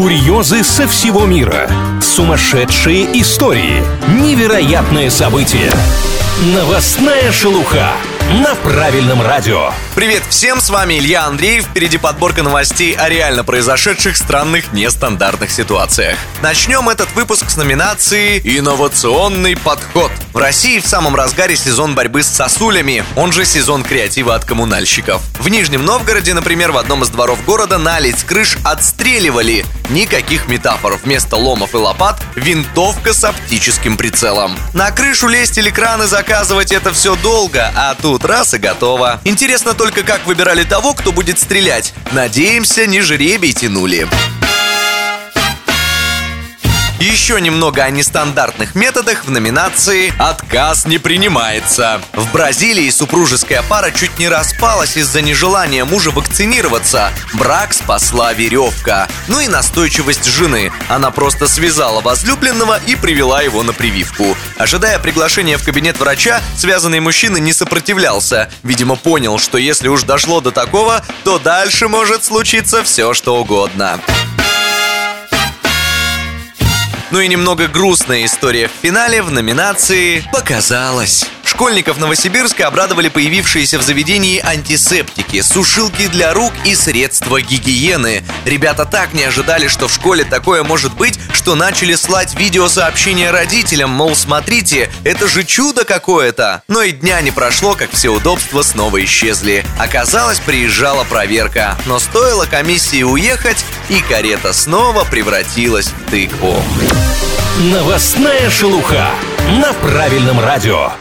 Курьезы со всего мира. Сумасшедшие истории. Невероятные события. Новостная шелуха на правильном радио. Привет всем, с вами Илья Андреев. Впереди подборка новостей о реально произошедших странных нестандартных ситуациях. Начнем этот выпуск с номинации «Инновационный подход». В России в самом разгаре сезон борьбы с сосулями, он же сезон креатива от коммунальщиков. В Нижнем Новгороде, например, в одном из дворов города налить крыш отстреливали. Никаких метафор. Вместо ломов и лопат – винтовка с оптическим прицелом. На крышу лезть или краны заказывать – это все долго, а тут раз и готово. Интересно только, как выбирали того, кто будет стрелять. Надеемся, не жребий тянули. Еще немного о нестандартных методах в номинации «Отказ не принимается». В Бразилии супружеская пара чуть не распалась из-за нежелания мужа вакцинироваться. Брак спасла веревка. Ну и настойчивость жены. Она просто связала возлюбленного и привела его на прививку. Ожидая приглашения в кабинет врача, связанный мужчина не сопротивлялся. Видимо, понял, что если уж дошло до такого, то дальше может случиться все, что угодно. Ну и немного грустная история в финале в номинации «Показалось». Школьников Новосибирска обрадовали появившиеся в заведении антисептики, сушилки для рук и средства гигиены. Ребята так не ожидали, что в школе такое может быть, что начали слать видеосообщения родителям, мол, смотрите, это же чудо какое-то. Но и дня не прошло, как все удобства снова исчезли. Оказалось, приезжала проверка, но стоило комиссии уехать, и карета снова превратилась в тыкву. Новостная шелуха на правильном радио.